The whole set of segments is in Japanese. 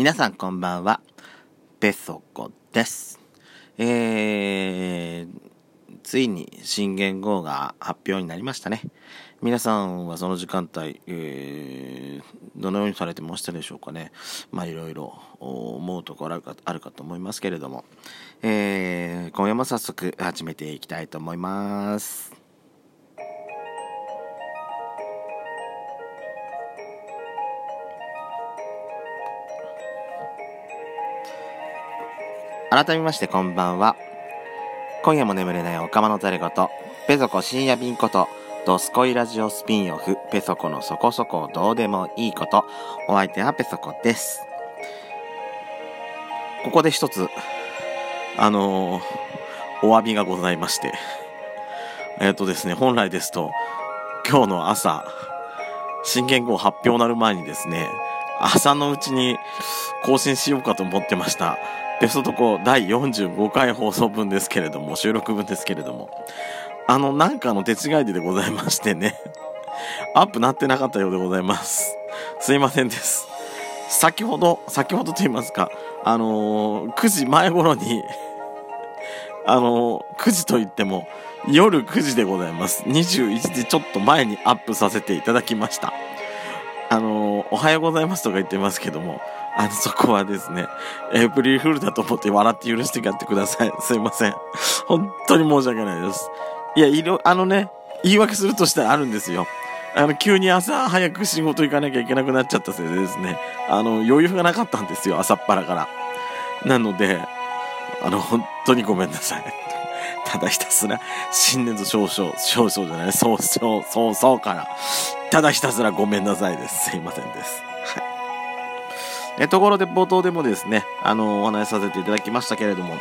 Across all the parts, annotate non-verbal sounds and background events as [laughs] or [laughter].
皆さんこんばんは。ペソコです。えー、ついに新元号が発表になりましたね。皆さんはその時間帯、えー、どのようにされてましたでしょうかね。まあいろいろ思うところあるかあるかと思いますけれども、えー、今夜も早速始めていきたいと思います。改めましてこんばんは。今夜も眠れないおかまのざれこと、ペソコ深夜便こと、ドスコイラジオスピンオフ、ペソコのそこそこどうでもいいこと、お相手はペソコです。ここで一つ、あのー、お詫びがございまして、えっ、とですね、本来ですと、今日の朝、新元号発表なる前にですね、朝のうちに更新しようかと思ってました。ベストとこ第45回放送分ですけれども、収録分ですけれども、あの、なんかの手違いででございましてね、[laughs] アップなってなかったようでございます。すいませんです。先ほど、先ほどと言いますか、あのー、9時前頃に [laughs] あのー、9時と言っても、夜9時でございます。21時ちょっと前にアップさせていただきました。あのー、おはようございますとか言ってますけども、あの、そこはですね、エイプリルフールだと思って笑って許してやってください。[laughs] すいません。本当に申し訳ないです。いや、いろ、あのね、言い訳するとしたらあるんですよ。あの、急に朝早く仕事行かなきゃいけなくなっちゃったせいでですね、あの、余裕がなかったんですよ、朝っぱらから。なので、あの、本当にごめんなさい。[laughs] ただひたすら、新年度少々、少々じゃない、そうそう、そうそうから、ただひたすらごめんなさいです。すいませんです。えところで冒頭でもですね、あのお話しさせていただきましたけれども、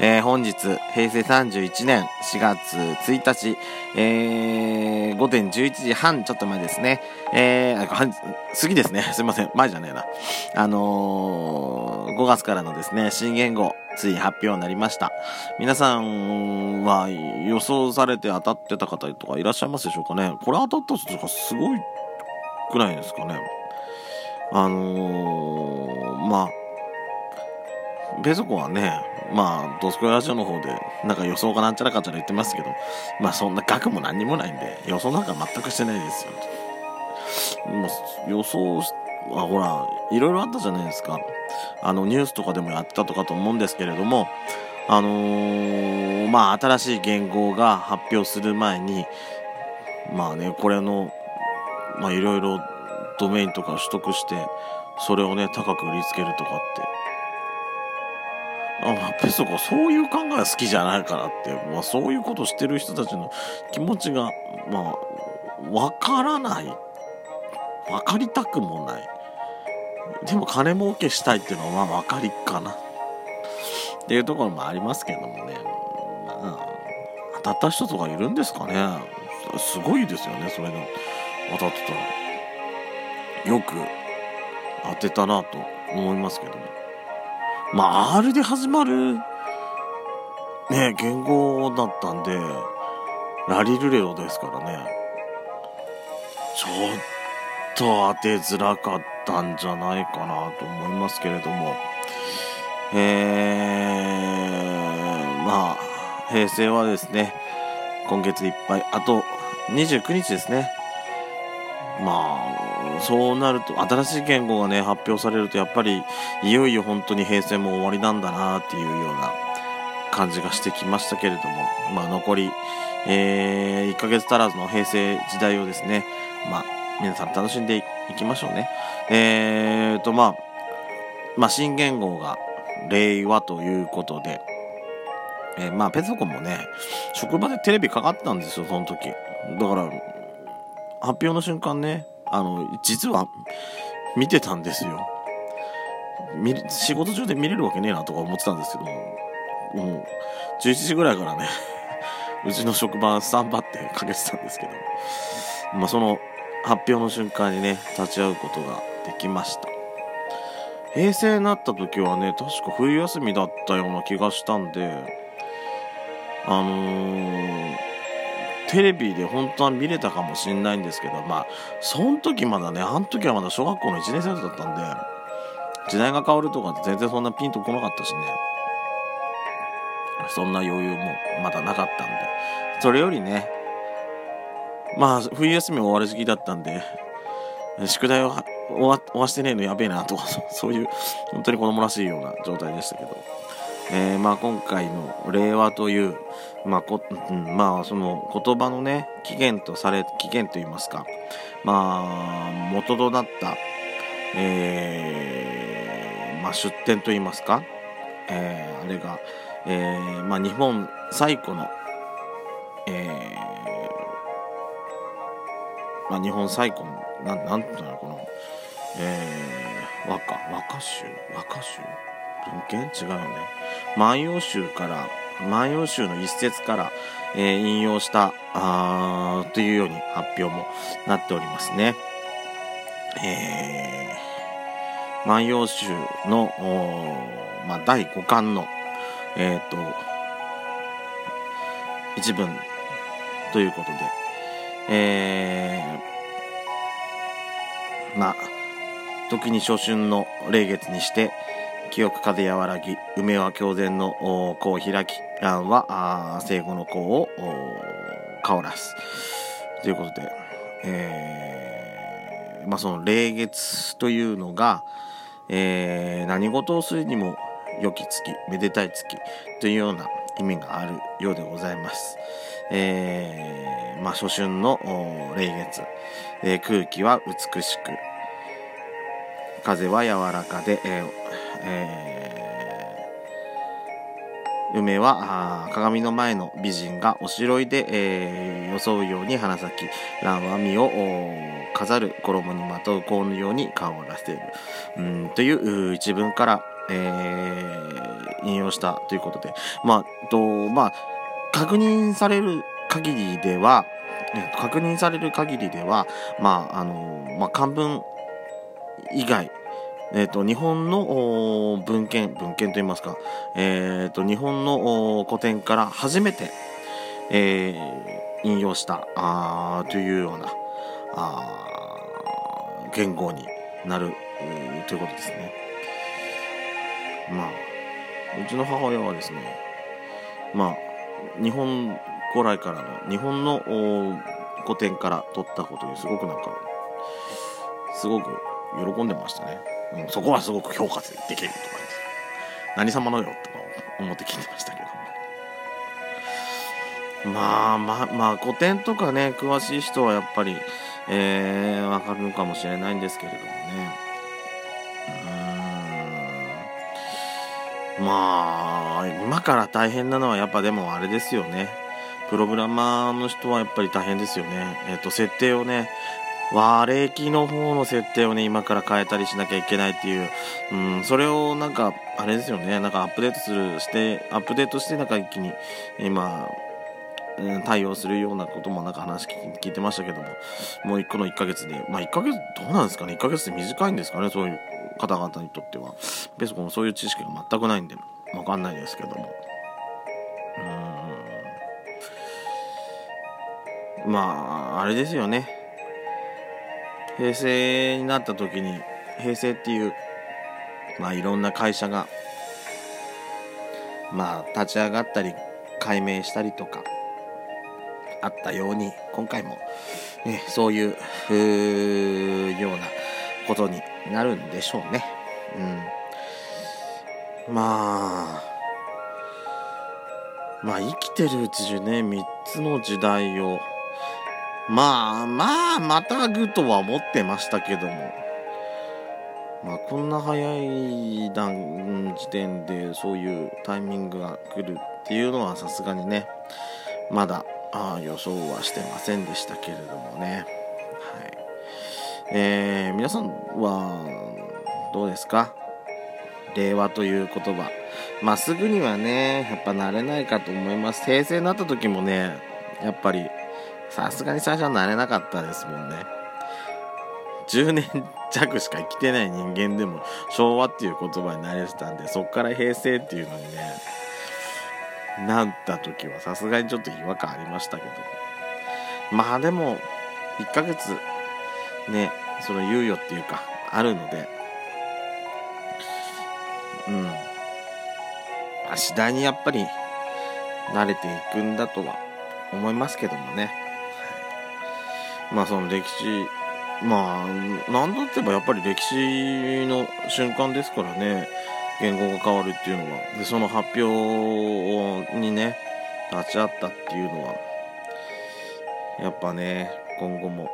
えー、本日、平成31年4月1日、えー、午前11時半、ちょっと前ですね。えー、過ぎですね。[laughs] すいません。前じゃねえな。あのー、5月からのですね、新言語、つい発表になりました。皆さんは予想されて当たってた方とかいらっしゃいますでしょうかね。これ当たった人とかすごいくないですかね。あのー、まあ、ペソコはね、まあ、ドスコイラジオの方で、なんか予想がなんちゃらかんちゃら言ってますけど、まあそんな額も何にもないんで、予想なんか全くしてないですよ。もう予想あ、ほら、いろいろあったじゃないですか。あの、ニュースとかでもやったとかと思うんですけれども、あのー、まあ、新しい言語が発表する前に、まあね、これの、まあ、いろいろドメインとか取得して、それをね、高く売りつけるとかって。あ、まあ、ペソコそういう考えは好きじゃないからって、まあそういうことしてる人たちの気持ちが、まあ、わからない。わかりたくもない。でも金儲けしたいっていうのはまあわかりかな。っていうところもありますけどもね。まあ、当たった人とかいるんですかね。すごいですよね、それで当たってたら。よく当てたなと思いますけども。まあ、R で始まる、ね、言語だったんで、ラリルレロですからね。ちょっと当てづらかったんじゃないかなと思いますけれども。えー、まあ、平成はですね、今月いっぱい、あと29日ですね。まあ、そうなると、新しい言語がね、発表されると、やっぱり、いよいよ本当に平成も終わりなんだなっていうような感じがしてきましたけれども、まあ、残り、えー、1ヶ月足らずの平成時代をですね、まあ、皆さん楽しんでいきましょうね。えーと、まあ、まあ、新言語が令和ということで、えー、まあ、ペソコンもね、職場でテレビかかったんですよ、その時。だから、発表の瞬間ね、あの、実は見てたんですよ。仕事中で見れるわけねえなとか思ってたんですけども、う、11時ぐらいからね [laughs] うちの職場スタンバってかけてたんですけど、まあ、その発表の瞬間にね、立ち会うことができました。平成になった時はね、確か冬休みだったような気がしたんで、あのー、テレビで本当は見れたかもしんないんですけど、まあ、その時まだね、あの時はまだ小学校の1年生だったんで、時代が変わるとか全然そんなピンとこなかったしね。そんな余裕もまだなかったんで。それよりね、まあ、冬休み終わりすぎだったんで、宿題を終わ終わしてねえのやべえなとか、そういう、本当に子供らしいような状態でしたけど。えー、まあ今回の令和という、まあこ、うん、まあその言葉のね、起源とされ、起源と言いますか、まあ、元となった、えー、まあ出典と言いますか、えー、あれが、えー、まあ日本最古の、えー、まあ日本最古の、なん、なんていうのこの、えー、和歌、和歌集和歌集？文献？違うよね。万葉集から、万葉集の一節から、えー、引用した、あというように発表もなっておりますね。えー、万葉集の、まあ、第5巻の、えっ、ー、と、一文ということで、えー、まあ、時に初春の霊月にして、清く風和らぎ、梅は狂前の子を開き、蘭は生後の子を香らす。ということで、えー、まあその霊月というのが、えー、何事をするにも良き月、めでたい月というような意味があるようでございます。えー、まあ初春の霊月、え、空気は美しく、風は柔らかで、えーえー、梅は鏡の前の美人がおしろいで、えー、装うように花咲き蘭は実を飾る衣にまとう香のように香らせる。うんという一文から、えー、引用したということで。まあとまあ確認される限りでは確認される限りではまああのまあ漢文以外え、ー、と、日本の文献、文献と言いますか、え、ー、と、日本の古典から初めて、えー、引用したあというようなあ言語になるということですね。まあ、うちの母親はですね、まあ、日本古来からの、日本の古典から取ったことにすごくなんか、すごく喜んでましたね。うん、そこはすごく評価できるとか何様のよとか思って聞いてましたけどまあまあまあ古典とかね詳しい人はやっぱりえー、わかるのかもしれないんですけれどもね。うん。まあ今から大変なのはやっぱでもあれですよね。プログラマーの人はやっぱり大変ですよね。えっ、ー、と、設定をね、和暦の方の設定をね、今から変えたりしなきゃいけないっていう、うん、それをなんか、あれですよね、なんかアップデートする、して、アップデートして、なんか一気に、今、うん、対応するようなこともなんか話聞いてましたけども、もうこの1ヶ月で、まあ1ヶ月、どうなんですかね、1ヶ月って短いんですかね、そういう方々にとっては。別にそういう知識が全くないんで、わかんないですけども。うん。まあ、あれですよね。平成になった時に平成っていうまあいろんな会社がまあ立ち上がったり解明したりとかあったように今回も、ね、そういうようなことになるんでしょうね。うん、まあまあ生きてるうちにね3つの時代をまあまあまたぐとは思ってましたけども。まあこんな早い段時点でそういうタイミングが来るっていうのはさすがにねまだあ予想はしてませんでしたけれどもね。はい。えー、皆さんはどうですか？令和という言葉。まあすぐにはねやっぱ慣れないかと思います。平成になった時もねやっぱりさすがに最初は慣れなかったですもんね。10年弱しか生きてない人間でも昭和っていう言葉に慣れてたんで、そっから平成っていうのにね、なった時はさすがにちょっと違和感ありましたけど。まあでも、1ヶ月ね、その猶予っていうか、あるので、うんまあ次第にやっぱり慣れていくんだとは思いますけどもねまあその歴史まあ何だって言えばやっぱり歴史の瞬間ですからね。言語が変わるっていうのは。でその発表にね立ち会ったっていうのは。やっぱね今後も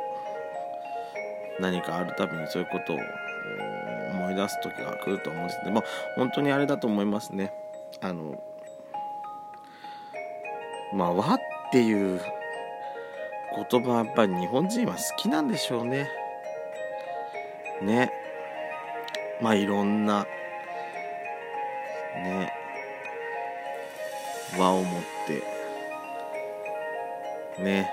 何かあるたびにそういうことを思い出す時が来ると思うんですけど、まあ、本当にあれだと思いますね。あのまあ和っていう言葉やっぱり日本人は好きなんでしょうね。ね。まあいろんなね。和を持って。ね。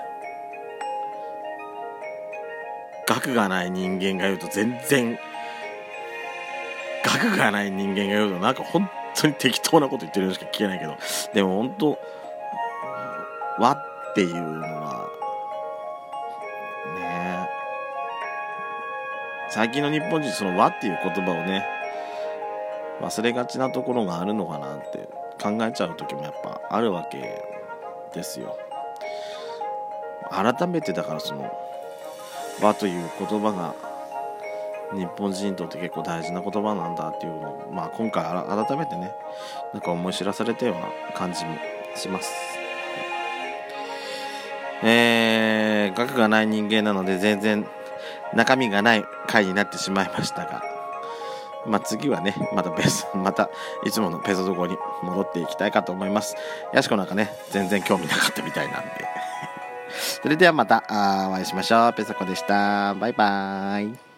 学がない人間が言うと全然学がない人間が言うとなんか本当に適当なこと言ってるのしか聞けないけど。でも本当和っていうのは最近の日本人その和っていう言葉をね忘れがちなところがあるのかなって考えちゃう時もやっぱあるわけですよ改めてだからその和という言葉が日本人にとって結構大事な言葉なんだっていうのを、まあ、今回改めてねなんか思い知らされたような感じもします。えー、額がない人間なので全然中身がない回になってしまいましたが、まあ、次はね、また別、[laughs] またいつものペソド語に戻っていきたいかと思います。やしこなんかね、全然興味なかったみたいなんで。[laughs] それではまたお会いしましょう。ペソコでした。バイバーイ。